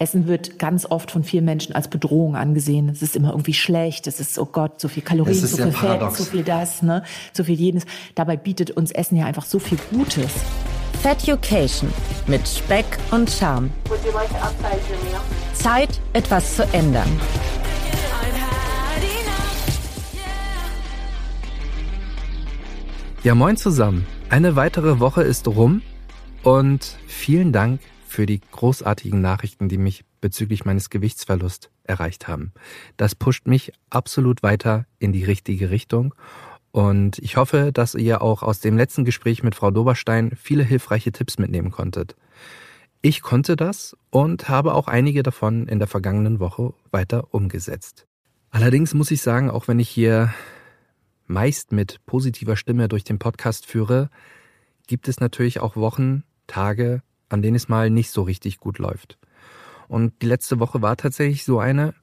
Essen wird ganz oft von vielen Menschen als Bedrohung angesehen. Es ist immer irgendwie schlecht. Es ist, oh Gott, so viel Kalorien, so viel Fett, so viel das, ne, so viel jenes. Dabei bietet uns Essen ja einfach so viel Gutes. Feducation mit Speck und Charme. Zeit, etwas zu ändern. Ja, moin zusammen. Eine weitere Woche ist rum und vielen Dank für die großartigen Nachrichten, die mich bezüglich meines Gewichtsverlusts erreicht haben. Das pusht mich absolut weiter in die richtige Richtung. Und ich hoffe, dass ihr auch aus dem letzten Gespräch mit Frau Doberstein viele hilfreiche Tipps mitnehmen konntet. Ich konnte das und habe auch einige davon in der vergangenen Woche weiter umgesetzt. Allerdings muss ich sagen, auch wenn ich hier meist mit positiver Stimme durch den Podcast führe, gibt es natürlich auch Wochen, Tage, an denen es mal nicht so richtig gut läuft. Und die letzte Woche war tatsächlich so eine,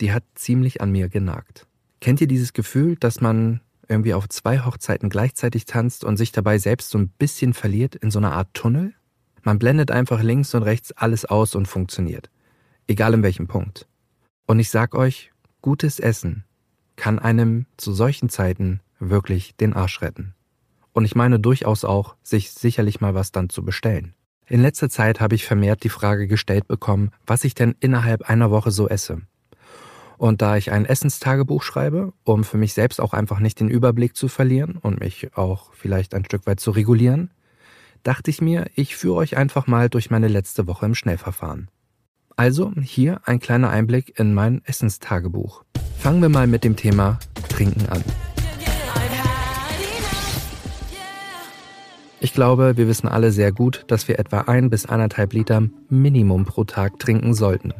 die hat ziemlich an mir genagt. Kennt ihr dieses Gefühl, dass man irgendwie auf zwei Hochzeiten gleichzeitig tanzt und sich dabei selbst so ein bisschen verliert in so einer Art Tunnel? Man blendet einfach links und rechts alles aus und funktioniert. Egal in welchem Punkt. Und ich sag euch, gutes Essen kann einem zu solchen Zeiten wirklich den Arsch retten. Und ich meine durchaus auch, sich sicherlich mal was dann zu bestellen. In letzter Zeit habe ich vermehrt die Frage gestellt bekommen, was ich denn innerhalb einer Woche so esse. Und da ich ein Essenstagebuch schreibe, um für mich selbst auch einfach nicht den Überblick zu verlieren und mich auch vielleicht ein Stück weit zu regulieren, dachte ich mir, ich führe euch einfach mal durch meine letzte Woche im Schnellverfahren. Also hier ein kleiner Einblick in mein Essenstagebuch. Fangen wir mal mit dem Thema Trinken an. Ich glaube, wir wissen alle sehr gut, dass wir etwa ein bis anderthalb Liter Minimum pro Tag trinken sollten.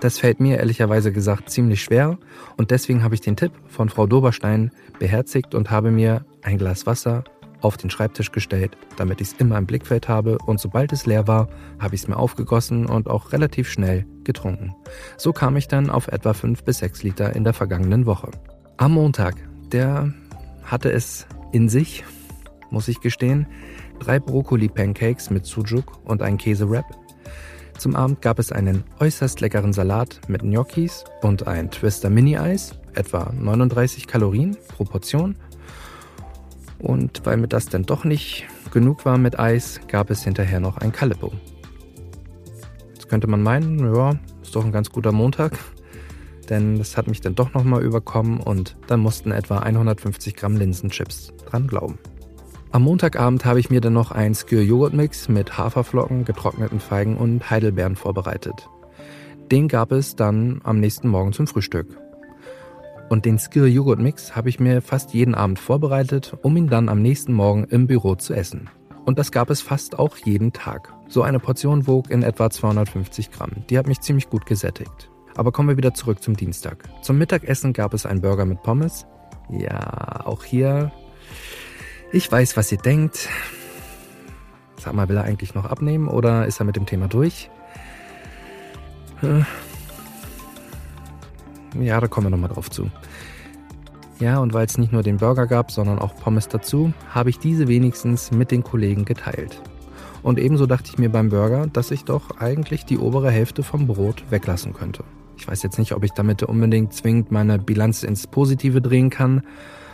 Das fällt mir ehrlicherweise gesagt ziemlich schwer und deswegen habe ich den Tipp von Frau Doberstein beherzigt und habe mir ein Glas Wasser auf den Schreibtisch gestellt, damit ich es immer im Blickfeld habe und sobald es leer war, habe ich es mir aufgegossen und auch relativ schnell getrunken. So kam ich dann auf etwa fünf bis sechs Liter in der vergangenen Woche. Am Montag, der hatte es in sich, muss ich gestehen, drei Brokkoli-Pancakes mit Sujuk und ein Käsewrap. Zum Abend gab es einen äußerst leckeren Salat mit Gnocchis und ein Twister Mini-Eis, etwa 39 Kalorien pro Portion. Und weil mir das dann doch nicht genug war mit Eis, gab es hinterher noch ein Calippo. Jetzt könnte man meinen, ja, ist doch ein ganz guter Montag, denn das hat mich dann doch nochmal überkommen und dann mussten etwa 150 Gramm Linsenchips dran glauben. Am Montagabend habe ich mir dann noch ein Skür-Joghurt-Mix mit Haferflocken, getrockneten Feigen und Heidelbeeren vorbereitet. Den gab es dann am nächsten Morgen zum Frühstück. Und den Skir-Joghurt-Mix habe ich mir fast jeden Abend vorbereitet, um ihn dann am nächsten Morgen im Büro zu essen. Und das gab es fast auch jeden Tag. So eine Portion wog in etwa 250 Gramm. Die hat mich ziemlich gut gesättigt. Aber kommen wir wieder zurück zum Dienstag. Zum Mittagessen gab es einen Burger mit Pommes. Ja, auch hier ich weiß, was ihr denkt. Sag mal, will er eigentlich noch abnehmen oder ist er mit dem Thema durch? Äh. Ja, da kommen wir nochmal drauf zu. Ja, und weil es nicht nur den Burger gab, sondern auch Pommes dazu, habe ich diese wenigstens mit den Kollegen geteilt. Und ebenso dachte ich mir beim Burger, dass ich doch eigentlich die obere Hälfte vom Brot weglassen könnte. Ich weiß jetzt nicht, ob ich damit unbedingt zwingend meine Bilanz ins Positive drehen kann,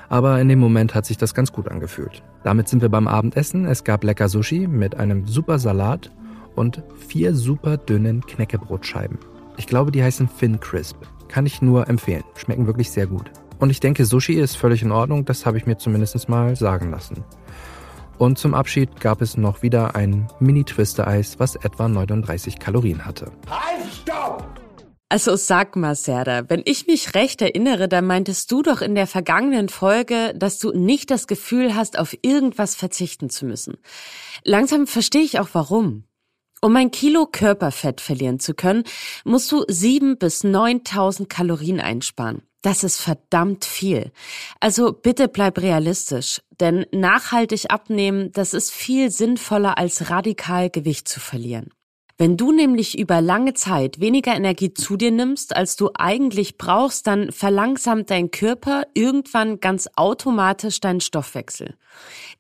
aber in dem Moment hat sich das ganz gut angefühlt. Damit sind wir beim Abendessen. Es gab lecker Sushi mit einem super Salat und vier super dünnen Knäckebrotscheiben. Ich glaube, die heißen Fin Crisp. Kann ich nur empfehlen. Schmecken wirklich sehr gut. Und ich denke, Sushi ist völlig in Ordnung, das habe ich mir zumindest mal sagen lassen. Und zum Abschied gab es noch wieder ein Mini-Twister-Eis, was etwa 39 Kalorien hatte. Halt, stopp! Also sag mal, Serda, wenn ich mich recht erinnere, dann meintest du doch in der vergangenen Folge, dass du nicht das Gefühl hast, auf irgendwas verzichten zu müssen. Langsam verstehe ich auch warum. Um ein Kilo Körperfett verlieren zu können, musst du sieben bis neuntausend Kalorien einsparen. Das ist verdammt viel. Also bitte bleib realistisch, denn nachhaltig abnehmen, das ist viel sinnvoller als radikal Gewicht zu verlieren. Wenn du nämlich über lange Zeit weniger Energie zu dir nimmst, als du eigentlich brauchst, dann verlangsamt dein Körper irgendwann ganz automatisch deinen Stoffwechsel.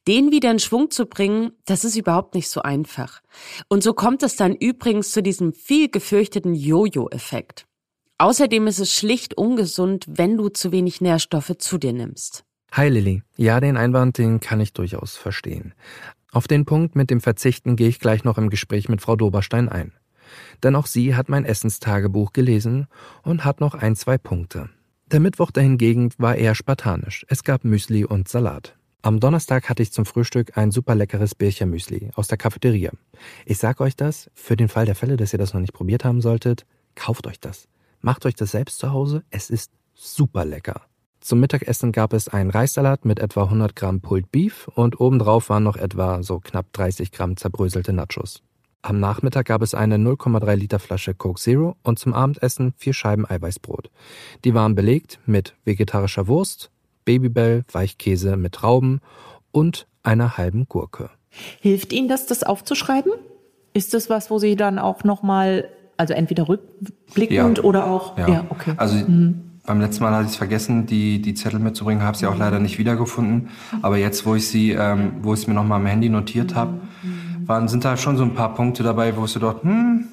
Den wieder in Schwung zu bringen, das ist überhaupt nicht so einfach. Und so kommt es dann übrigens zu diesem viel gefürchteten Jojo-Effekt. Außerdem ist es schlicht ungesund, wenn du zu wenig Nährstoffe zu dir nimmst. Hi Lilly. Ja, den Einwand, den kann ich durchaus verstehen. Auf den Punkt mit dem Verzichten gehe ich gleich noch im Gespräch mit Frau Doberstein ein. Denn auch sie hat mein Essenstagebuch gelesen und hat noch ein, zwei Punkte. Der Mittwoch dahingegen war eher spartanisch. Es gab Müsli und Salat. Am Donnerstag hatte ich zum Frühstück ein super leckeres Birchermüsli aus der Cafeteria. Ich sag euch das, für den Fall der Fälle, dass ihr das noch nicht probiert haben solltet, kauft euch das. Macht euch das selbst zu Hause, es ist super lecker. Zum Mittagessen gab es einen Reissalat mit etwa 100 Gramm Pulled Beef und obendrauf waren noch etwa so knapp 30 Gramm zerbröselte Nachos. Am Nachmittag gab es eine 0,3 Liter Flasche Coke Zero und zum Abendessen vier Scheiben Eiweißbrot. Die waren belegt mit vegetarischer Wurst, Babybell, Weichkäse mit Trauben und einer halben Gurke. Hilft Ihnen das, das aufzuschreiben? Ist das was, wo Sie dann auch nochmal, also entweder rückblickend ja. oder auch, ja, ja okay. Also mhm. Beim letzten Mal hatte ich es vergessen, die, die Zettel mitzubringen, habe sie auch leider nicht wiedergefunden. Aber jetzt, wo ich sie, ähm, wo ich es mir nochmal am Handy notiert habe, waren, sind da schon so ein paar Punkte dabei, wo es so dort, hm.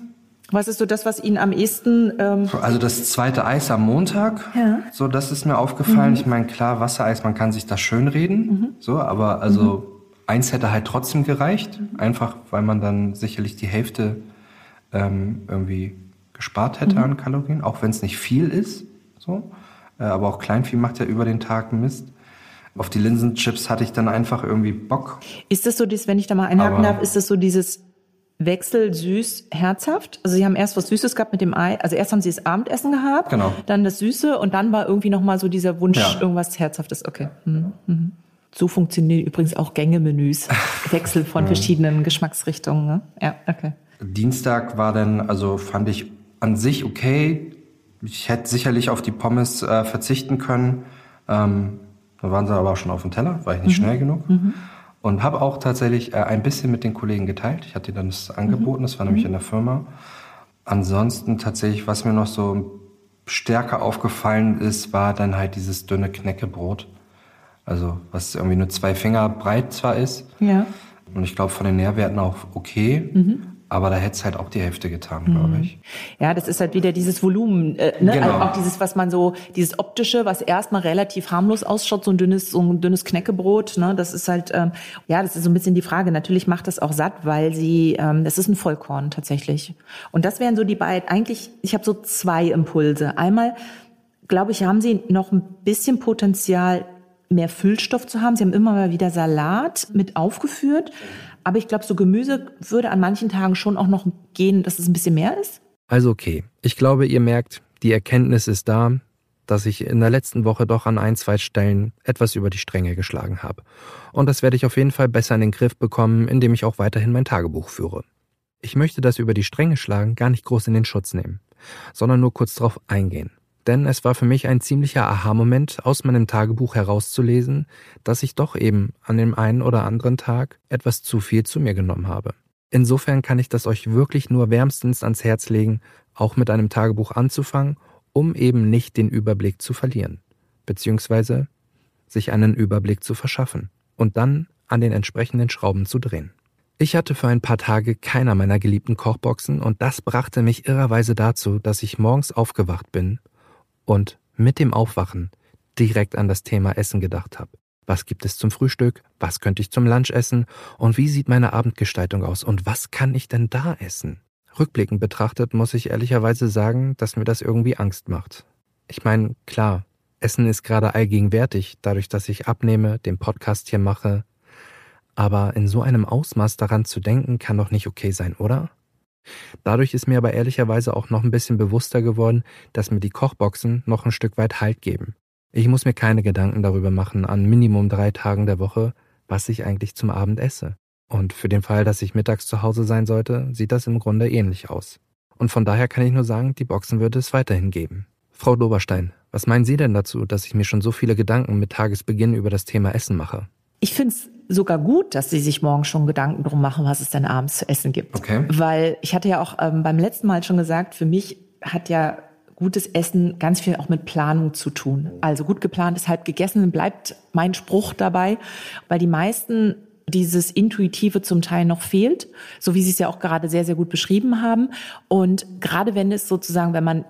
Was ist so das, was Ihnen am ehesten... Ähm also das zweite Eis am Montag, ja. so das ist mir aufgefallen. Mhm. Ich meine, klar, Wassereis, man kann sich das schönreden, mhm. so, aber also mhm. eins hätte halt trotzdem gereicht, einfach weil man dann sicherlich die Hälfte ähm, irgendwie gespart hätte mhm. an Kalorien, auch wenn es nicht viel ist. So. Äh, aber auch Kleinvieh macht ja über den Tag Mist. Auf die Linsenchips hatte ich dann einfach irgendwie Bock. Ist das so, dieses, wenn ich da mal einhaken darf, ist das so dieses Wechsel süß herzhaft? Also Sie haben erst was Süßes gehabt mit dem Ei. Also erst haben Sie das Abendessen gehabt, genau. dann das Süße und dann war irgendwie noch mal so dieser Wunsch ja. irgendwas herzhaftes. Okay. Mhm. Mhm. So funktionieren übrigens auch Gängemenüs. Wechsel von verschiedenen Geschmacksrichtungen. Ne? Ja, okay. Dienstag war dann, also fand ich an sich okay. Ich hätte sicherlich auf die Pommes äh, verzichten können. Ähm, da waren sie aber auch schon auf dem Teller, war ich nicht mhm. schnell genug. Mhm. Und habe auch tatsächlich äh, ein bisschen mit den Kollegen geteilt. Ich hatte dann das angeboten, das war nämlich mhm. in der Firma. Ansonsten tatsächlich, was mir noch so stärker aufgefallen ist, war dann halt dieses dünne Knäckebrot. Also was irgendwie nur zwei Finger breit zwar ist. Ja. Und ich glaube von den Nährwerten auch okay. Mhm. Aber da hätte es halt auch die Hälfte getan, glaube mhm. ich. Ja, das ist halt wieder dieses Volumen, äh, ne? Genau. Also auch dieses, was man so, dieses optische, was erstmal relativ harmlos ausschaut, so ein dünnes, so ein dünnes Knäckebrot, ne? Das ist halt, ähm, ja, das ist so ein bisschen die Frage. Natürlich macht das auch satt, weil sie, ähm, das ist ein Vollkorn tatsächlich. Und das wären so die beiden, eigentlich, ich habe so zwei Impulse. Einmal, glaube ich, haben sie noch ein bisschen Potenzial, mehr Füllstoff zu haben. Sie haben immer mal wieder Salat mit aufgeführt. Aber ich glaube, so Gemüse würde an manchen Tagen schon auch noch gehen, dass es ein bisschen mehr ist. Also okay. Ich glaube, ihr merkt, die Erkenntnis ist da, dass ich in der letzten Woche doch an ein, zwei Stellen etwas über die Stränge geschlagen habe. Und das werde ich auf jeden Fall besser in den Griff bekommen, indem ich auch weiterhin mein Tagebuch führe. Ich möchte das über die Stränge schlagen gar nicht groß in den Schutz nehmen, sondern nur kurz darauf eingehen denn es war für mich ein ziemlicher Aha-Moment, aus meinem Tagebuch herauszulesen, dass ich doch eben an dem einen oder anderen Tag etwas zu viel zu mir genommen habe. Insofern kann ich das euch wirklich nur wärmstens ans Herz legen, auch mit einem Tagebuch anzufangen, um eben nicht den Überblick zu verlieren, beziehungsweise sich einen Überblick zu verschaffen und dann an den entsprechenden Schrauben zu drehen. Ich hatte für ein paar Tage keiner meiner geliebten Kochboxen und das brachte mich irrerweise dazu, dass ich morgens aufgewacht bin und mit dem Aufwachen direkt an das Thema Essen gedacht habe. Was gibt es zum Frühstück? Was könnte ich zum Lunch essen? Und wie sieht meine Abendgestaltung aus? Und was kann ich denn da essen? Rückblickend betrachtet muss ich ehrlicherweise sagen, dass mir das irgendwie Angst macht. Ich meine, klar, Essen ist gerade allgegenwärtig, dadurch, dass ich abnehme, den Podcast hier mache. Aber in so einem Ausmaß daran zu denken, kann doch nicht okay sein, oder? Dadurch ist mir aber ehrlicherweise auch noch ein bisschen bewusster geworden, dass mir die Kochboxen noch ein Stück weit Halt geben. Ich muss mir keine Gedanken darüber machen, an Minimum drei Tagen der Woche, was ich eigentlich zum Abend esse. Und für den Fall, dass ich mittags zu Hause sein sollte, sieht das im Grunde ähnlich aus. Und von daher kann ich nur sagen, die Boxen wird es weiterhin geben. Frau Doberstein, was meinen Sie denn dazu, dass ich mir schon so viele Gedanken mit Tagesbeginn über das Thema Essen mache? Ich finde es sogar gut, dass sie sich morgen schon Gedanken drum machen, was es denn abends zu essen gibt. Okay. Weil ich hatte ja auch ähm, beim letzten Mal schon gesagt, für mich hat ja gutes Essen ganz viel auch mit Planung zu tun. Also gut geplant ist halb gegessen, bleibt mein Spruch dabei, weil die meisten dieses Intuitive zum Teil noch fehlt, so wie Sie es ja auch gerade sehr, sehr gut beschrieben haben. Und gerade wenn es sozusagen, wenn man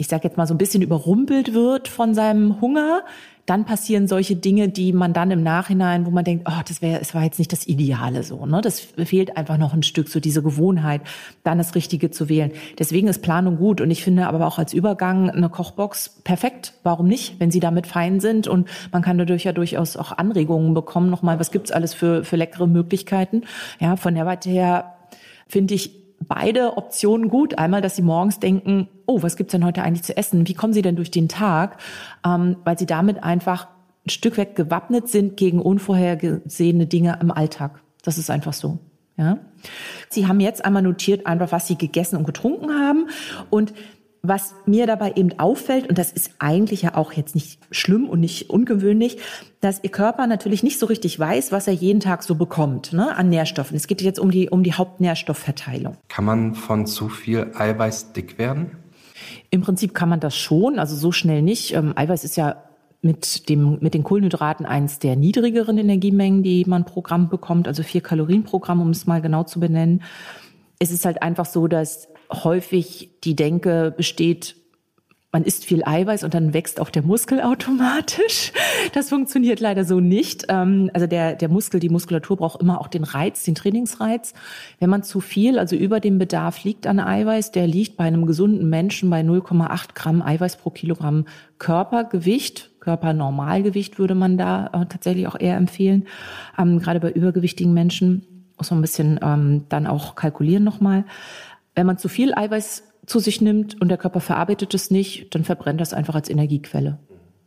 ich sage jetzt mal so ein bisschen überrumpelt wird von seinem Hunger, dann passieren solche Dinge, die man dann im Nachhinein, wo man denkt, oh, das wäre, es war jetzt nicht das Ideale so, ne? Das fehlt einfach noch ein Stück, so diese Gewohnheit, dann das Richtige zu wählen. Deswegen ist Planung gut und ich finde aber auch als Übergang eine Kochbox perfekt. Warum nicht, wenn Sie damit fein sind und man kann dadurch ja durchaus auch Anregungen bekommen. Nochmal, was gibt's alles für für leckere Möglichkeiten? Ja, von der Seite her finde ich beide Optionen gut. Einmal, dass sie morgens denken, oh, was gibt's denn heute eigentlich zu essen? Wie kommen sie denn durch den Tag? Ähm, weil sie damit einfach ein Stück weit gewappnet sind gegen unvorhergesehene Dinge im Alltag. Das ist einfach so. Ja. Sie haben jetzt einmal notiert, einfach was sie gegessen und getrunken haben und was mir dabei eben auffällt, und das ist eigentlich ja auch jetzt nicht schlimm und nicht ungewöhnlich, dass Ihr Körper natürlich nicht so richtig weiß, was er jeden Tag so bekommt ne, an Nährstoffen. Es geht jetzt um die, um die Hauptnährstoffverteilung. Kann man von zu viel Eiweiß dick werden? Im Prinzip kann man das schon, also so schnell nicht. Ähm, Eiweiß ist ja mit, dem, mit den Kohlenhydraten eins der niedrigeren Energiemengen, die man pro Gramm bekommt, also vier Kalorien pro Gramm, um es mal genau zu benennen. Es ist halt einfach so, dass häufig die Denke besteht, man isst viel Eiweiß und dann wächst auch der Muskel automatisch. Das funktioniert leider so nicht. Ähm, also der, der Muskel, die Muskulatur braucht immer auch den Reiz, den Trainingsreiz. Wenn man zu viel, also über dem Bedarf liegt an Eiweiß, der liegt bei einem gesunden Menschen bei 0,8 Gramm Eiweiß pro Kilogramm Körpergewicht. Körpernormalgewicht würde man da äh, tatsächlich auch eher empfehlen. Ähm, gerade bei übergewichtigen Menschen muss man ein bisschen ähm, dann auch kalkulieren nochmal. Wenn man zu viel Eiweiß zu sich nimmt und der Körper verarbeitet es nicht, dann verbrennt das einfach als Energiequelle.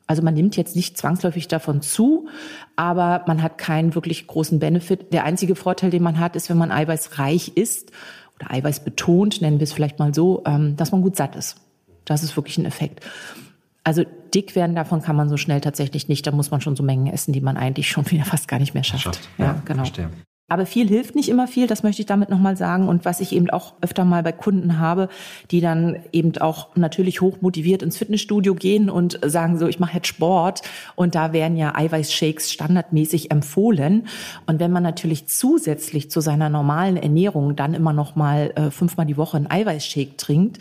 Also man nimmt jetzt nicht zwangsläufig davon zu, aber man hat keinen wirklich großen Benefit. Der einzige Vorteil, den man hat, ist, wenn man eiweißreich ist oder eiweißbetont, nennen wir es vielleicht mal so, ähm, dass man gut satt ist. Das ist wirklich ein Effekt. Also dick werden davon kann man so schnell tatsächlich nicht. Da muss man schon so Mengen essen, die man eigentlich schon wieder fast gar nicht mehr schafft. schafft. Ja, ja, genau. Verstehe. Aber viel hilft nicht immer viel, das möchte ich damit nochmal sagen. Und was ich eben auch öfter mal bei Kunden habe, die dann eben auch natürlich hoch motiviert ins Fitnessstudio gehen und sagen so, ich mache jetzt Sport und da werden ja Eiweißshakes standardmäßig empfohlen. Und wenn man natürlich zusätzlich zu seiner normalen Ernährung dann immer noch mal äh, fünfmal die Woche einen Eiweißshake trinkt,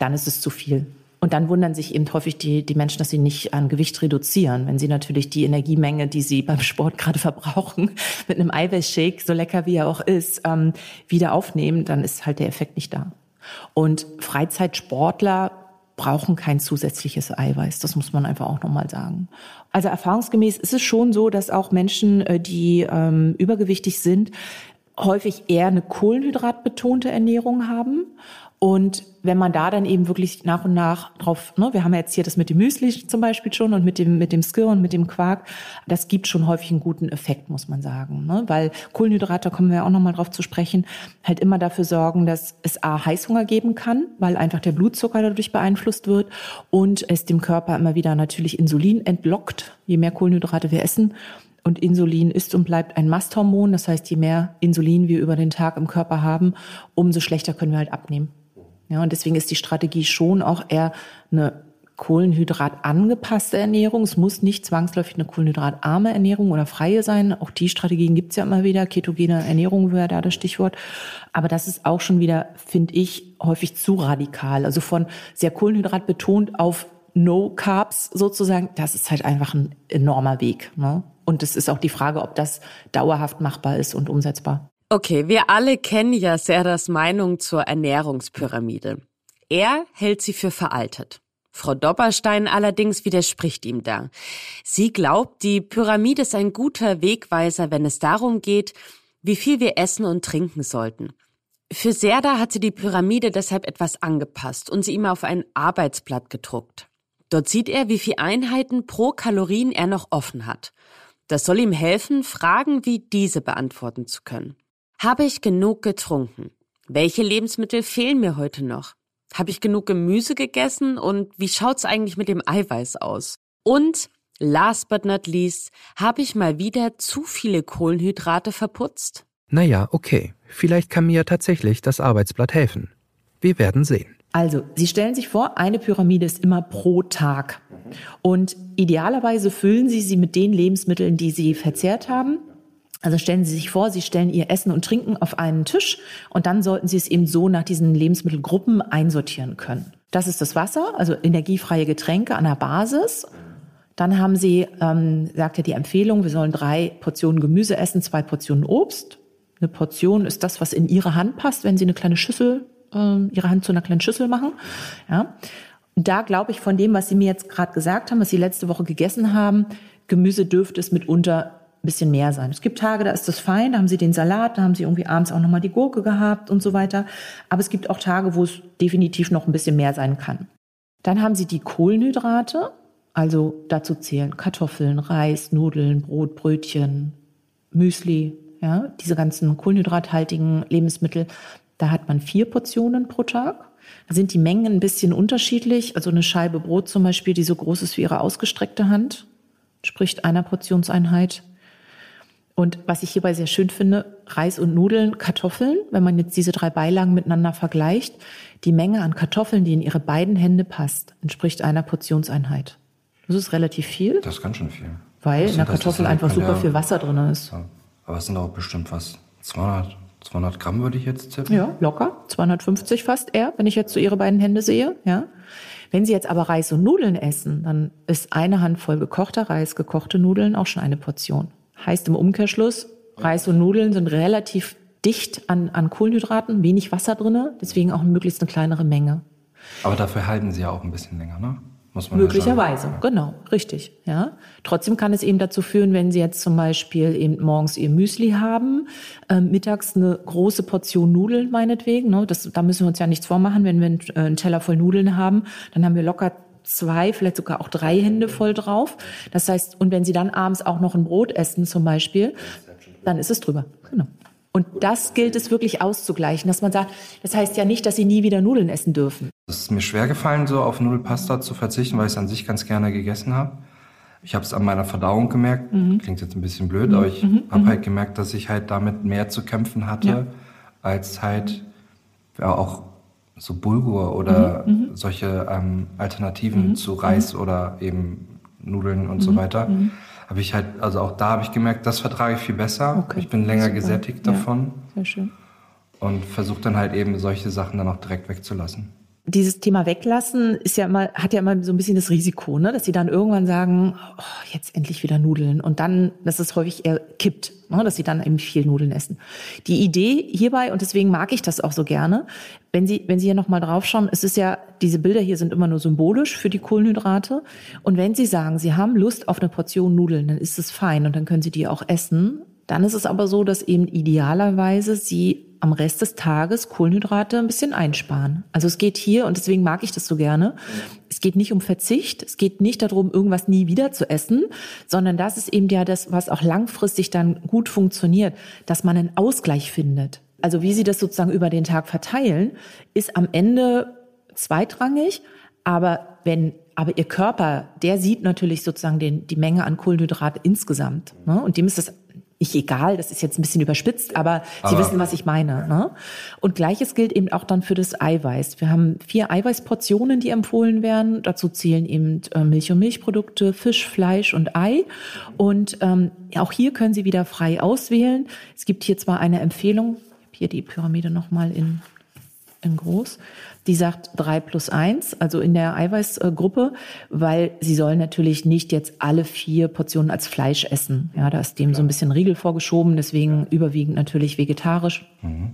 dann ist es zu viel. Und dann wundern sich eben häufig die, die Menschen, dass sie nicht an Gewicht reduzieren. Wenn sie natürlich die Energiemenge, die sie beim Sport gerade verbrauchen, mit einem Eiweißshake, so lecker wie er auch ist, ähm, wieder aufnehmen, dann ist halt der Effekt nicht da. Und Freizeitsportler brauchen kein zusätzliches Eiweiß. Das muss man einfach auch nochmal sagen. Also erfahrungsgemäß ist es schon so, dass auch Menschen, äh, die ähm, übergewichtig sind, häufig eher eine kohlenhydratbetonte Ernährung haben und wenn man da dann eben wirklich nach und nach drauf, ne, wir haben ja jetzt hier das mit dem Müsli zum Beispiel schon und mit dem, mit dem Skir und mit dem Quark, das gibt schon häufig einen guten Effekt, muss man sagen. Ne? Weil Kohlenhydrate, kommen wir ja auch nochmal drauf zu sprechen, halt immer dafür sorgen, dass es A, Heißhunger geben kann, weil einfach der Blutzucker dadurch beeinflusst wird und es dem Körper immer wieder natürlich Insulin entlockt, je mehr Kohlenhydrate wir essen. Und Insulin ist und bleibt ein Masthormon. Das heißt, je mehr Insulin wir über den Tag im Körper haben, umso schlechter können wir halt abnehmen. Ja, und deswegen ist die Strategie schon auch eher eine Kohlenhydrat angepasste Ernährung. Es muss nicht zwangsläufig eine kohlenhydratarme Ernährung oder freie sein. Auch die Strategien gibt's ja immer wieder. Ketogene Ernährung wäre da das Stichwort. Aber das ist auch schon wieder, finde ich, häufig zu radikal. Also von sehr Kohlenhydrat betont auf No Carbs sozusagen, das ist halt einfach ein enormer Weg. Ne? Und es ist auch die Frage, ob das dauerhaft machbar ist und umsetzbar. Okay, wir alle kennen ja Serdas Meinung zur Ernährungspyramide. Er hält sie für veraltet. Frau Dobberstein allerdings widerspricht ihm da. Sie glaubt, die Pyramide ist ein guter Wegweiser, wenn es darum geht, wie viel wir essen und trinken sollten. Für Serda hat sie die Pyramide deshalb etwas angepasst und sie ihm auf ein Arbeitsblatt gedruckt. Dort sieht er, wie viel Einheiten pro Kalorien er noch offen hat. Das soll ihm helfen, Fragen wie diese beantworten zu können. Habe ich genug getrunken? Welche Lebensmittel fehlen mir heute noch? Habe ich genug Gemüse gegessen und wie schaut's eigentlich mit dem Eiweiß aus? Und Last but not least, habe ich mal wieder zu viele Kohlenhydrate verputzt? Naja, okay. Vielleicht kann mir tatsächlich das Arbeitsblatt helfen. Wir werden sehen. Also, Sie stellen sich vor, eine Pyramide ist immer pro Tag. Und idealerweise füllen Sie sie mit den Lebensmitteln, die Sie verzehrt haben. Also stellen Sie sich vor, Sie stellen Ihr Essen und Trinken auf einen Tisch und dann sollten Sie es eben so nach diesen Lebensmittelgruppen einsortieren können. Das ist das Wasser, also energiefreie Getränke an der Basis. Dann haben Sie, ähm, sagt ja die Empfehlung, wir sollen drei Portionen Gemüse essen, zwei Portionen Obst. Eine Portion ist das, was in Ihre Hand passt, wenn Sie eine kleine Schüssel äh, ihre Hand zu einer kleinen Schüssel machen. Ja. Und da glaube ich von dem, was Sie mir jetzt gerade gesagt haben, was Sie letzte Woche gegessen haben, Gemüse dürfte es mitunter ein bisschen mehr sein. Es gibt Tage, da ist das fein, da haben Sie den Salat, da haben Sie irgendwie abends auch nochmal die Gurke gehabt und so weiter. Aber es gibt auch Tage, wo es definitiv noch ein bisschen mehr sein kann. Dann haben Sie die Kohlenhydrate, also dazu zählen Kartoffeln, Reis, Nudeln, Brot, Brötchen, Müsli, ja, diese ganzen kohlenhydrathaltigen Lebensmittel. Da hat man vier Portionen pro Tag. Da sind die Mengen ein bisschen unterschiedlich. Also eine Scheibe Brot zum Beispiel, die so groß ist wie ihre ausgestreckte Hand, spricht einer Portionseinheit. Und was ich hierbei sehr schön finde, Reis und Nudeln, Kartoffeln, wenn man jetzt diese drei Beilagen miteinander vergleicht, die Menge an Kartoffeln, die in ihre beiden Hände passt, entspricht einer Portionseinheit. Das ist relativ viel. Das kann schon viel. Weil in der Kartoffel einfach super viel Wasser drin ist. Aber es sind auch bestimmt was, 200, 200 Gramm würde ich jetzt tippen. Ja, locker. 250 fast eher, wenn ich jetzt so Ihre beiden Hände sehe. Ja. Wenn Sie jetzt aber Reis und Nudeln essen, dann ist eine Handvoll gekochter Reis, gekochte Nudeln auch schon eine Portion. Heißt im Umkehrschluss, Reis und Nudeln sind relativ dicht an, an Kohlenhydraten, wenig Wasser drinne, deswegen auch möglichst eine kleinere Menge. Aber dafür halten sie ja auch ein bisschen länger, ne? Muss man Möglicherweise, ja genau, richtig. Ja. Trotzdem kann es eben dazu führen, wenn Sie jetzt zum Beispiel eben morgens Ihr Müsli haben, äh, mittags eine große Portion Nudeln meinetwegen. Ne, das, da müssen wir uns ja nichts vormachen. Wenn wir einen, äh, einen Teller voll Nudeln haben, dann haben wir locker zwei, vielleicht sogar auch drei Hände voll drauf. Das heißt, und wenn Sie dann abends auch noch ein Brot essen zum Beispiel, dann ist es drüber. Genau. Und das gilt es wirklich auszugleichen, dass man sagt, das heißt ja nicht, dass sie nie wieder Nudeln essen dürfen. Es ist mir schwer gefallen, so auf Nudelpasta zu verzichten, weil ich es an sich ganz gerne gegessen habe. Ich habe es an meiner Verdauung gemerkt, mhm. klingt jetzt ein bisschen blöd, mhm. aber ich mhm. habe mhm. halt gemerkt, dass ich halt damit mehr zu kämpfen hatte, ja. als halt ja, auch so Bulgur oder mhm. Mhm. solche ähm, Alternativen zu Reis oder eben Nudeln und so weiter habe ich halt, also auch da habe ich gemerkt, das vertrage ich viel besser. Okay. Ich bin länger Super. gesättigt davon. Ja, sehr schön. Und versuche dann halt eben solche Sachen dann auch direkt wegzulassen dieses Thema weglassen ist ja immer, hat ja immer so ein bisschen das Risiko, ne, dass sie dann irgendwann sagen, oh, jetzt endlich wieder Nudeln und dann, dass es häufig eher kippt, ne, dass sie dann eben viel Nudeln essen. Die Idee hierbei, und deswegen mag ich das auch so gerne, wenn Sie, wenn Sie hier nochmal draufschauen, es ist ja, diese Bilder hier sind immer nur symbolisch für die Kohlenhydrate. Und wenn Sie sagen, Sie haben Lust auf eine Portion Nudeln, dann ist es fein und dann können Sie die auch essen. Dann ist es aber so, dass eben idealerweise Sie am Rest des Tages Kohlenhydrate ein bisschen einsparen. Also es geht hier, und deswegen mag ich das so gerne, es geht nicht um Verzicht, es geht nicht darum, irgendwas nie wieder zu essen, sondern das ist eben ja das, was auch langfristig dann gut funktioniert, dass man einen Ausgleich findet. Also wie Sie das sozusagen über den Tag verteilen, ist am Ende zweitrangig, aber wenn aber ihr Körper, der sieht natürlich sozusagen den, die Menge an Kohlenhydrate insgesamt. Ne? Und dem ist das nicht egal, das ist jetzt ein bisschen überspitzt, aber, aber Sie wissen, was ich meine. Ne? Und gleiches gilt eben auch dann für das Eiweiß. Wir haben vier Eiweißportionen, die empfohlen werden. Dazu zählen eben äh, Milch und Milchprodukte, Fisch, Fleisch und Ei. Und ähm, auch hier können Sie wieder frei auswählen. Es gibt hier zwar eine Empfehlung, ich habe hier die Pyramide nochmal in, in groß die sagt drei plus eins, also in der Eiweißgruppe, weil sie sollen natürlich nicht jetzt alle vier Portionen als Fleisch essen. Ja, da ist dem so ein bisschen Riegel vorgeschoben, deswegen überwiegend natürlich vegetarisch. Mhm.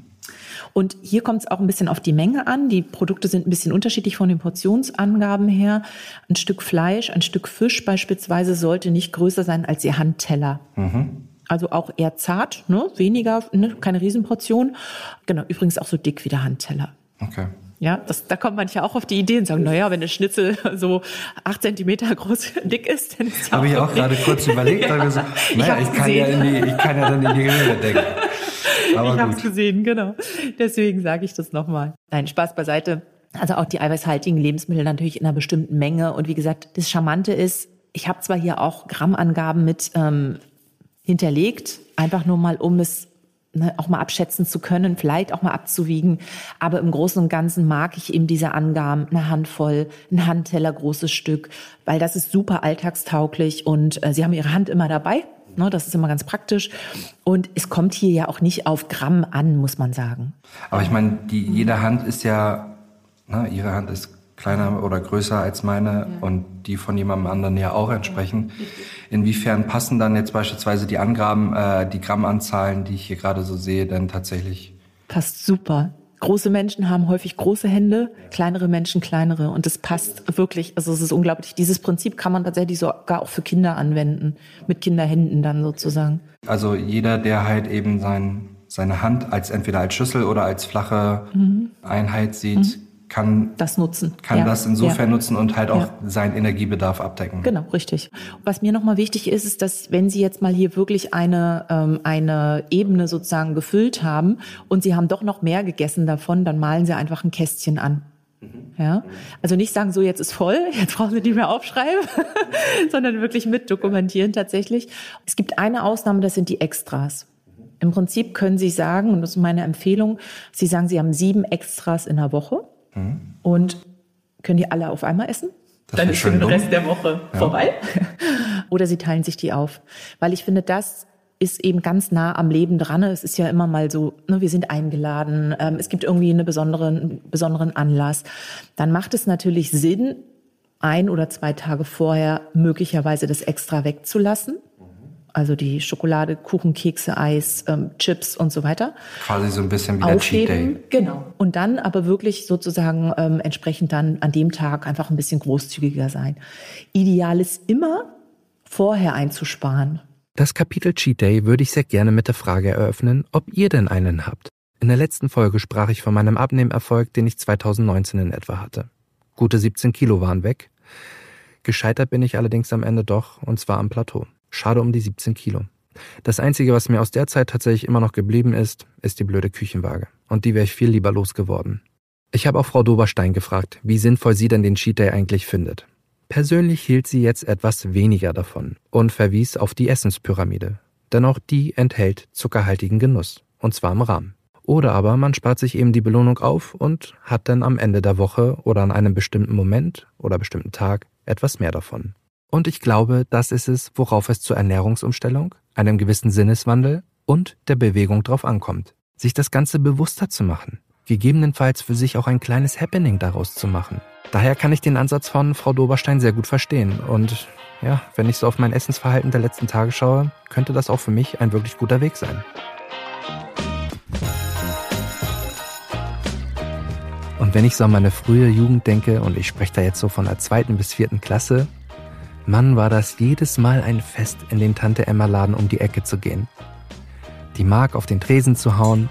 Und hier kommt es auch ein bisschen auf die Menge an. Die Produkte sind ein bisschen unterschiedlich von den Portionsangaben her. Ein Stück Fleisch, ein Stück Fisch beispielsweise sollte nicht größer sein als ihr Handteller. Mhm. Also auch eher zart, ne? weniger, ne? keine Riesenportion. Genau, übrigens auch so dick wie der Handteller. Okay. Ja, das, da kommt manche auch auf die Idee und sagen, naja, wenn der Schnitzel so acht Zentimeter groß dick ist, dann ist ja Habe ich auch gerade kurz überlegt, ja. so, naja, ich, ich kann ja in die, ich kann ja dann in die Gehirne denken. Aber ich habe es gesehen, genau. Deswegen sage ich das nochmal. Nein, Spaß beiseite. Also auch die eiweißhaltigen Lebensmittel natürlich in einer bestimmten Menge. Und wie gesagt, das Charmante ist, ich habe zwar hier auch Grammangaben mit ähm, hinterlegt, einfach nur mal, um es ne, auch mal abschätzen zu können, vielleicht auch mal abzuwiegen. Aber im Großen und Ganzen mag ich eben diese Angaben, eine Handvoll, ein Handteller großes Stück, weil das ist super alltagstauglich und äh, Sie haben Ihre Hand immer dabei. Ne, das ist immer ganz praktisch. Und es kommt hier ja auch nicht auf Gramm an, muss man sagen. Aber ich meine, die, jede Hand ist ja, ne, Ihre Hand ist kleiner oder größer als meine ja. und die von jemandem anderen ja auch entsprechend. Inwiefern passen dann jetzt beispielsweise die Angaben, äh, die Grammanzahlen, die ich hier gerade so sehe, denn tatsächlich? Passt super. Große Menschen haben häufig große Hände, kleinere Menschen kleinere. Und das passt wirklich, also es ist unglaublich. Dieses Prinzip kann man tatsächlich sogar auch für Kinder anwenden, mit Kinderhänden dann sozusagen. Also jeder, der halt eben sein, seine Hand als entweder als Schüssel oder als flache mhm. Einheit sieht, mhm kann das nutzen. Kann ja. das insofern ja. nutzen und halt auch ja. seinen Energiebedarf abdecken. Genau, richtig. Was mir nochmal wichtig ist, ist, dass wenn Sie jetzt mal hier wirklich eine, ähm, eine Ebene sozusagen gefüllt haben und Sie haben doch noch mehr gegessen davon, dann malen Sie einfach ein Kästchen an. Mhm. Ja, also nicht sagen, so jetzt ist voll, jetzt brauchen Sie nicht mehr aufschreiben, sondern wirklich mit dokumentieren tatsächlich. Es gibt eine Ausnahme, das sind die Extras. Im Prinzip können Sie sagen, und das ist meine Empfehlung, Sie sagen, Sie haben sieben Extras in der Woche Mhm. Und können die alle auf einmal essen? Das Dann ist für den Rest der Woche ja. vorbei. Oder sie teilen sich die auf. Weil ich finde, das ist eben ganz nah am Leben dran. Es ist ja immer mal so, ne, wir sind eingeladen, ähm, es gibt irgendwie eine besondere, einen besonderen Anlass. Dann macht es natürlich Sinn, ein oder zwei Tage vorher möglicherweise das extra wegzulassen also die Schokolade, Kuchen, Kekse, Eis, ähm, Chips und so weiter. Quasi so ein bisschen wie der Cheat Day. Genau. Und dann aber wirklich sozusagen ähm, entsprechend dann an dem Tag einfach ein bisschen großzügiger sein. Ideal ist immer, vorher einzusparen. Das Kapitel Cheat Day würde ich sehr gerne mit der Frage eröffnen, ob ihr denn einen habt. In der letzten Folge sprach ich von meinem Abnehmerfolg, den ich 2019 in etwa hatte. Gute 17 Kilo waren weg. Gescheitert bin ich allerdings am Ende doch, und zwar am Plateau. Schade um die 17 Kilo. Das Einzige, was mir aus der Zeit tatsächlich immer noch geblieben ist, ist die blöde Küchenwaage. Und die wäre ich viel lieber losgeworden. Ich habe auch Frau Doberstein gefragt, wie sinnvoll sie denn den Cheat Day eigentlich findet. Persönlich hielt sie jetzt etwas weniger davon und verwies auf die Essenspyramide. Denn auch die enthält zuckerhaltigen Genuss. Und zwar im Rahmen. Oder aber man spart sich eben die Belohnung auf und hat dann am Ende der Woche oder an einem bestimmten Moment oder bestimmten Tag etwas mehr davon. Und ich glaube, das ist es, worauf es zur Ernährungsumstellung, einem gewissen Sinneswandel und der Bewegung drauf ankommt. Sich das Ganze bewusster zu machen. Gegebenenfalls für sich auch ein kleines Happening daraus zu machen. Daher kann ich den Ansatz von Frau Doberstein sehr gut verstehen. Und ja, wenn ich so auf mein Essensverhalten der letzten Tage schaue, könnte das auch für mich ein wirklich guter Weg sein. Und wenn ich so an meine frühe Jugend denke, und ich spreche da jetzt so von der zweiten bis vierten Klasse, Mann, war das jedes Mal ein Fest, in den Tante Emma Laden um die Ecke zu gehen. Die Mark auf den Tresen zu hauen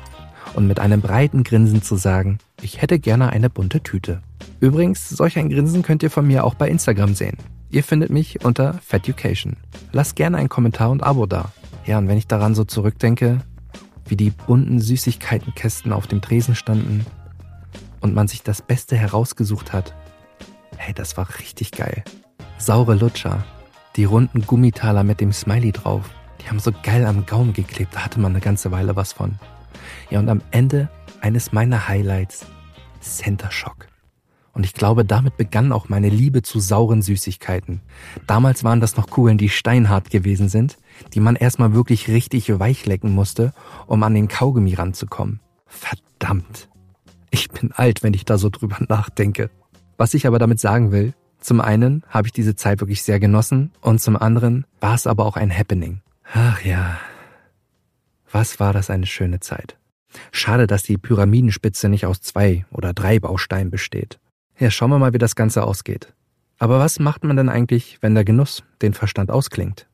und mit einem breiten Grinsen zu sagen, ich hätte gerne eine bunte Tüte. Übrigens, solch ein Grinsen könnt ihr von mir auch bei Instagram sehen. Ihr findet mich unter Feducation. Lasst gerne einen Kommentar und Abo da. Ja, und wenn ich daran so zurückdenke, wie die bunten Süßigkeitenkästen auf dem Tresen standen und man sich das Beste herausgesucht hat, hey, das war richtig geil. Saure Lutscher, die runden Gummitaler mit dem Smiley drauf, die haben so geil am Gaumen geklebt, da hatte man eine ganze Weile was von. Ja, und am Ende eines meiner Highlights, Center Shock. Und ich glaube, damit begann auch meine Liebe zu sauren Süßigkeiten. Damals waren das noch Kugeln, die steinhart gewesen sind, die man erstmal wirklich richtig weich lecken musste, um an den Kaugummi ranzukommen. Verdammt. Ich bin alt, wenn ich da so drüber nachdenke. Was ich aber damit sagen will, zum einen habe ich diese Zeit wirklich sehr genossen und zum anderen war es aber auch ein Happening. Ach ja, was war das eine schöne Zeit. Schade, dass die Pyramidenspitze nicht aus zwei oder drei Bausteinen besteht. Ja, schauen wir mal, wie das Ganze ausgeht. Aber was macht man denn eigentlich, wenn der Genuss den Verstand ausklingt?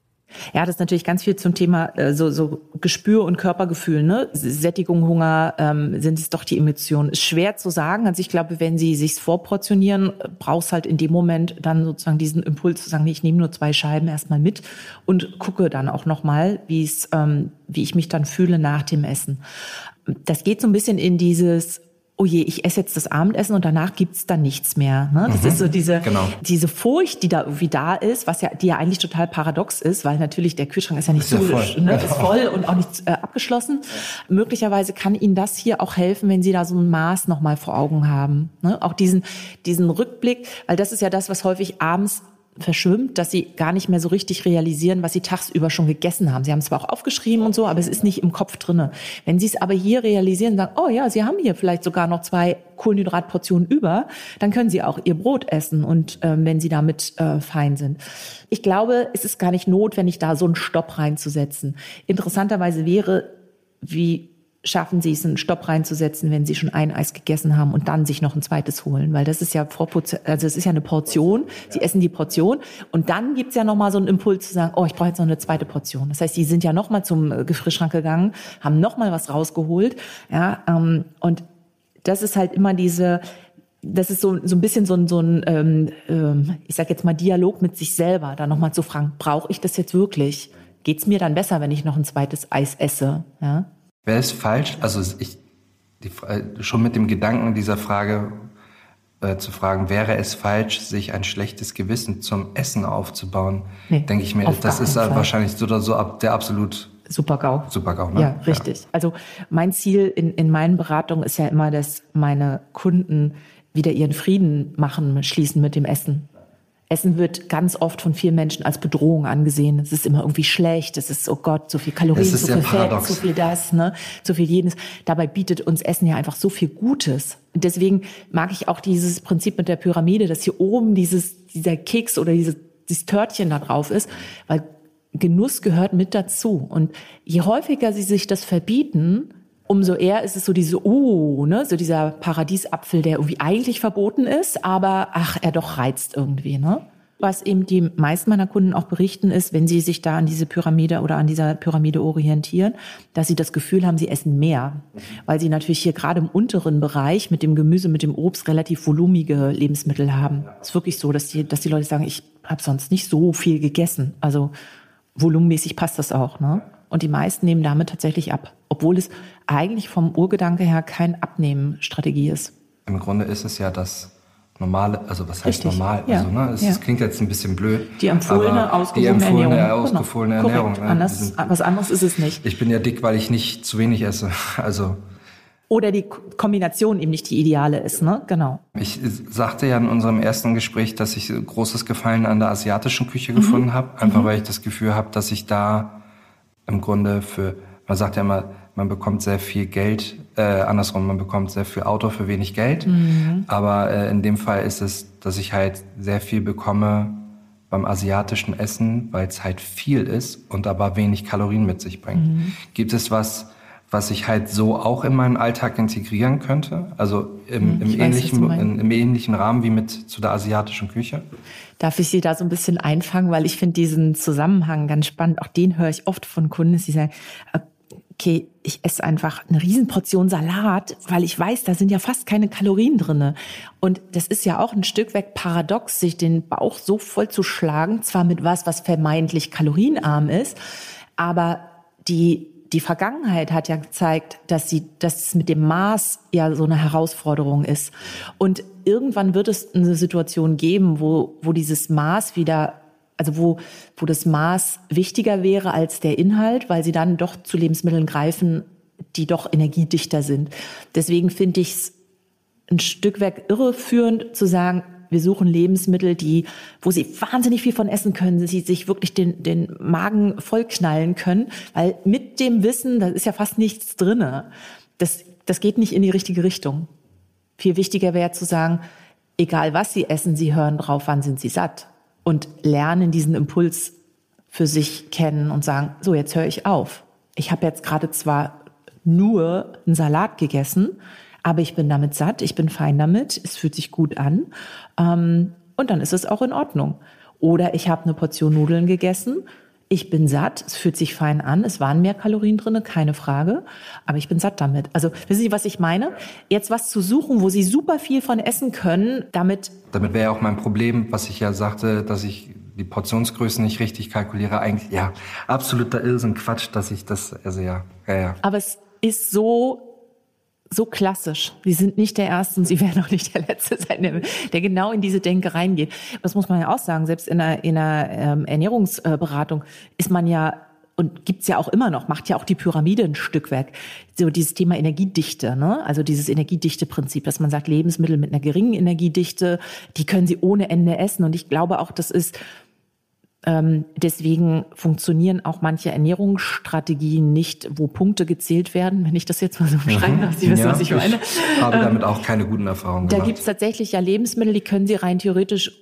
Ja, das ist natürlich ganz viel zum Thema äh, so, so Gespür und Körpergefühl. Ne? Sättigung, Hunger, ähm, sind es doch die Emotionen. Ist schwer zu sagen. Also ich glaube, wenn Sie sich's vorportionieren, brauchst halt in dem Moment dann sozusagen diesen Impuls zu sagen, ich nehme nur zwei Scheiben erstmal mit und gucke dann auch nochmal, ähm, wie ich mich dann fühle nach dem Essen. Das geht so ein bisschen in dieses oh je, ich esse jetzt das Abendessen und danach gibt's dann nichts mehr. Ne? Das mhm, ist so diese, genau. diese Furcht, die da irgendwie da ist, was ja, die ja eigentlich total paradox ist, weil natürlich der Kühlschrank ist ja nicht ist so, ja voll. Ne, ist voll und auch nicht äh, abgeschlossen. Ja. Möglicherweise kann Ihnen das hier auch helfen, wenn Sie da so ein Maß nochmal vor Augen haben. Ne? Auch diesen, diesen Rückblick, weil das ist ja das, was häufig abends verschwimmt, dass sie gar nicht mehr so richtig realisieren, was sie tagsüber schon gegessen haben. Sie haben es zwar auch aufgeschrieben und so, aber es ist nicht im Kopf drinne. Wenn sie es aber hier realisieren, sagen, oh ja, sie haben hier vielleicht sogar noch zwei Kohlenhydratportionen über, dann können sie auch ihr Brot essen und ähm, wenn sie damit äh, fein sind. Ich glaube, es ist gar nicht notwendig, da so einen Stopp reinzusetzen. Interessanterweise wäre, wie schaffen sie es, einen Stopp reinzusetzen, wenn sie schon ein Eis gegessen haben und dann sich noch ein zweites holen, weil das ist ja also es ist ja eine Portion. Sie essen die Portion und dann gibt's ja noch mal so einen Impuls zu sagen, oh, ich brauche jetzt noch eine zweite Portion. Das heißt, die sind ja noch mal zum äh, Gefrierschrank gegangen, haben noch mal was rausgeholt, ja ähm, und das ist halt immer diese das ist so, so ein bisschen so ein, so ein ähm, ähm, ich sag jetzt mal, Dialog mit sich selber, da nochmal zu fragen, brauche ich das jetzt wirklich? Geht's mir dann besser, wenn ich noch ein zweites Eis esse? Ja? Wäre es falsch, also ich, die, schon mit dem Gedanken dieser Frage äh, zu fragen, wäre es falsch, sich ein schlechtes Gewissen zum Essen aufzubauen, nee, denke ich mir, das ist Fall. wahrscheinlich so oder so ab, der absolut Super-GAU. Super-GAU, ne? Ja, richtig. Ja. Also mein Ziel in, in meinen Beratungen ist ja immer, dass meine Kunden wieder ihren Frieden machen, schließen mit dem Essen. Essen wird ganz oft von vielen Menschen als Bedrohung angesehen. Es ist immer irgendwie schlecht. Es ist, oh Gott, so viel Kalorien, so viel Fett, so viel das, ne, so viel jenes. Dabei bietet uns Essen ja einfach so viel Gutes. Und deswegen mag ich auch dieses Prinzip mit der Pyramide, dass hier oben dieses, dieser Keks oder dieses, dieses Törtchen da drauf ist, weil Genuss gehört mit dazu. Und je häufiger sie sich das verbieten, umso eher ist es so diese, oh, ne, so dieser Paradiesapfel, der irgendwie eigentlich verboten ist, aber ach, er doch reizt irgendwie, ne? Was eben die meisten meiner Kunden auch berichten ist, wenn sie sich da an diese Pyramide oder an dieser Pyramide orientieren, dass sie das Gefühl haben, sie essen mehr. Weil sie natürlich hier gerade im unteren Bereich mit dem Gemüse, mit dem Obst relativ volumige Lebensmittel haben. Es ist wirklich so, dass die, dass die Leute sagen, ich habe sonst nicht so viel gegessen. Also volumenmäßig passt das auch, ne? Und die meisten nehmen damit tatsächlich ab, obwohl es eigentlich vom Urgedanke her keine Abnehmensstrategie ist. Im Grunde ist es ja das normale, also was heißt Richtig. normal? Ja. Also, ne, es, ja. klingt jetzt ein bisschen blöd. Die empfohlene, ausgewogene Ernährung. Genau. ausgefallene genau. Ernährung. Ne? Anders, sind, was anderes ist es nicht. Ich bin ja dick, weil ich nicht zu wenig esse. Also oder die Kombination eben nicht die ideale ist, ne? Genau. Ich sagte ja in unserem ersten Gespräch, dass ich großes Gefallen an der asiatischen Küche mhm. gefunden habe, einfach mhm. weil ich das Gefühl habe, dass ich da im Grunde für, man sagt ja immer, man bekommt sehr viel Geld, äh, andersrum, man bekommt sehr viel Auto für wenig Geld. Mhm. Aber äh, in dem Fall ist es, dass ich halt sehr viel bekomme beim asiatischen Essen, weil es halt viel ist und aber wenig Kalorien mit sich bringt. Mhm. Gibt es was, was ich halt so auch in meinen Alltag integrieren könnte? Also im, hm, im ähnlichen, weiß, in, im ähnlichen Rahmen wie mit zu der asiatischen Küche? Darf ich Sie da so ein bisschen einfangen, weil ich finde diesen Zusammenhang ganz spannend. Auch den höre ich oft von Kunden, die sagen, okay, ich esse einfach eine Riesenportion Salat, weil ich weiß, da sind ja fast keine Kalorien drinne. Und das ist ja auch ein Stück weg paradox, sich den Bauch so voll zu schlagen, zwar mit was, was vermeintlich kalorienarm ist, aber die die Vergangenheit hat ja gezeigt, dass sie, dass es mit dem Maß ja so eine Herausforderung ist. Und irgendwann wird es eine Situation geben, wo, wo dieses Maß wieder, also wo, wo das Maß wichtiger wäre als der Inhalt, weil sie dann doch zu Lebensmitteln greifen, die doch energiedichter sind. Deswegen finde ich es ein Stück weit irreführend zu sagen, wir suchen Lebensmittel, die, wo sie wahnsinnig viel von essen können, sie sich wirklich den, den Magen vollknallen können, weil mit dem Wissen, da ist ja fast nichts drinne. Das, das geht nicht in die richtige Richtung. Viel wichtiger wäre zu sagen, egal was sie essen, sie hören drauf, wann sind sie satt und lernen diesen Impuls für sich kennen und sagen, so jetzt höre ich auf. Ich habe jetzt gerade zwar nur einen Salat gegessen, aber ich bin damit satt, ich bin fein damit, es fühlt sich gut an ähm, und dann ist es auch in Ordnung. Oder ich habe eine Portion Nudeln gegessen, ich bin satt, es fühlt sich fein an, es waren mehr Kalorien drinne, keine Frage, aber ich bin satt damit. Also wissen Sie, was ich meine? Jetzt was zu suchen, wo Sie super viel von essen können, damit... Damit wäre ja auch mein Problem, was ich ja sagte, dass ich die Portionsgrößen nicht richtig kalkuliere. Eigentlich, ja, absoluter Irrsinn, Quatsch, dass ich das, also ja, ja, ja. Aber es ist so so klassisch. Sie sind nicht der Erste und Sie werden auch nicht der Letzte sein, der, der genau in diese Denke reingeht. Das muss man ja auch sagen. Selbst in einer, in einer ähm, Ernährungsberatung ist man ja und gibt's ja auch immer noch, macht ja auch die Pyramide ein Stück weg. So dieses Thema Energiedichte, ne? also dieses Energiedichte-Prinzip, dass man sagt, Lebensmittel mit einer geringen Energiedichte, die können Sie ohne Ende essen. Und ich glaube auch, das ist deswegen funktionieren auch manche Ernährungsstrategien nicht, wo Punkte gezählt werden, wenn ich das jetzt mal so beschreiben darf. Sie wissen, ja, was ich meine. Ich habe damit ähm, auch keine guten Erfahrungen gemacht. Da gibt es tatsächlich ja Lebensmittel, die können Sie rein theoretisch,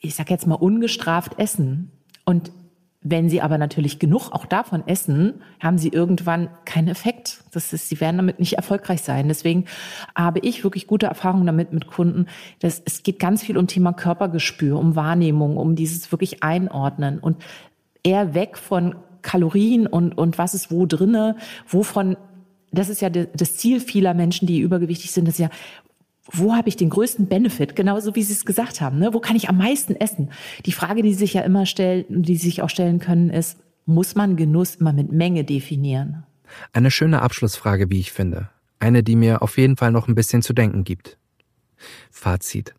ich sag jetzt mal, ungestraft essen. Und wenn sie aber natürlich genug auch davon essen, haben sie irgendwann keinen Effekt. Das ist, sie werden damit nicht erfolgreich sein. Deswegen habe ich wirklich gute Erfahrungen damit mit Kunden. Dass es geht ganz viel um Thema Körpergespür, um Wahrnehmung, um dieses wirklich Einordnen und eher weg von Kalorien und, und was ist wo drinne, wovon das ist ja das Ziel vieler Menschen, die übergewichtig sind, das ist ja, wo habe ich den größten Benefit? Genauso wie Sie es gesagt haben. Ne? Wo kann ich am meisten essen? Die Frage, die sich ja immer stellen, die sich auch stellen können, ist, muss man Genuss immer mit Menge definieren? Eine schöne Abschlussfrage, wie ich finde. Eine, die mir auf jeden Fall noch ein bisschen zu denken gibt. Fazit.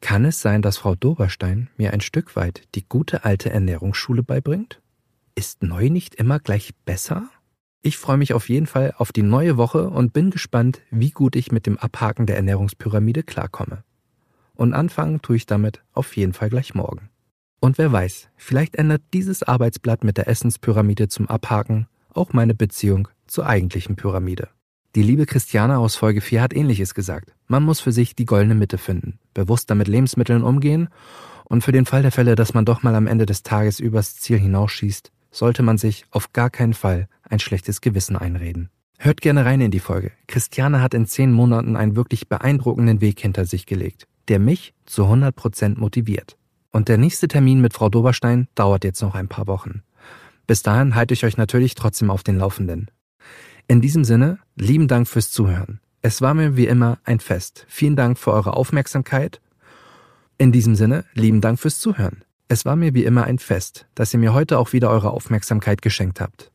Kann es sein, dass Frau Doberstein mir ein Stück weit die gute alte Ernährungsschule beibringt? Ist neu nicht immer gleich besser? Ich freue mich auf jeden Fall auf die neue Woche und bin gespannt, wie gut ich mit dem Abhaken der Ernährungspyramide klarkomme. Und anfangen tue ich damit auf jeden Fall gleich morgen. Und wer weiß, vielleicht ändert dieses Arbeitsblatt mit der Essenspyramide zum Abhaken auch meine Beziehung zur eigentlichen Pyramide. Die liebe Christiane aus Folge 4 hat ähnliches gesagt. Man muss für sich die goldene Mitte finden, bewusster mit Lebensmitteln umgehen und für den Fall der Fälle, dass man doch mal am Ende des Tages übers Ziel hinausschießt, sollte man sich auf gar keinen Fall ein schlechtes Gewissen einreden. Hört gerne rein in die Folge. Christiane hat in zehn Monaten einen wirklich beeindruckenden Weg hinter sich gelegt, der mich zu 100 Prozent motiviert. Und der nächste Termin mit Frau Doberstein dauert jetzt noch ein paar Wochen. Bis dahin halte ich euch natürlich trotzdem auf den Laufenden. In diesem Sinne, lieben Dank fürs Zuhören. Es war mir wie immer ein Fest. Vielen Dank für eure Aufmerksamkeit. In diesem Sinne, lieben Dank fürs Zuhören. Es war mir wie immer ein Fest, dass ihr mir heute auch wieder eure Aufmerksamkeit geschenkt habt.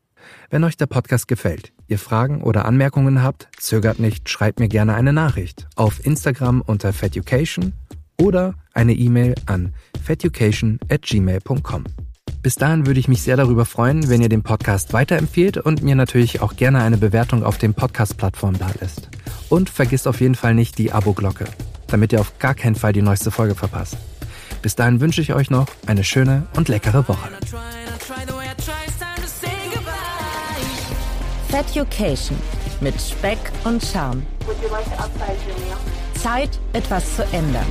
Wenn euch der Podcast gefällt, ihr Fragen oder Anmerkungen habt, zögert nicht, schreibt mir gerne eine Nachricht auf Instagram unter feducation oder eine E-Mail an feducation at gmail.com. Bis dahin würde ich mich sehr darüber freuen, wenn ihr den Podcast weiterempfehlt und mir natürlich auch gerne eine Bewertung auf den Podcast-Plattformen da lässt. Und vergisst auf jeden Fall nicht die Abo-Glocke, damit ihr auf gar keinen Fall die neueste Folge verpasst. Bis dahin wünsche ich euch noch eine schöne und leckere Woche. Feducation mit Speck und Charme. Zeit, etwas zu ändern.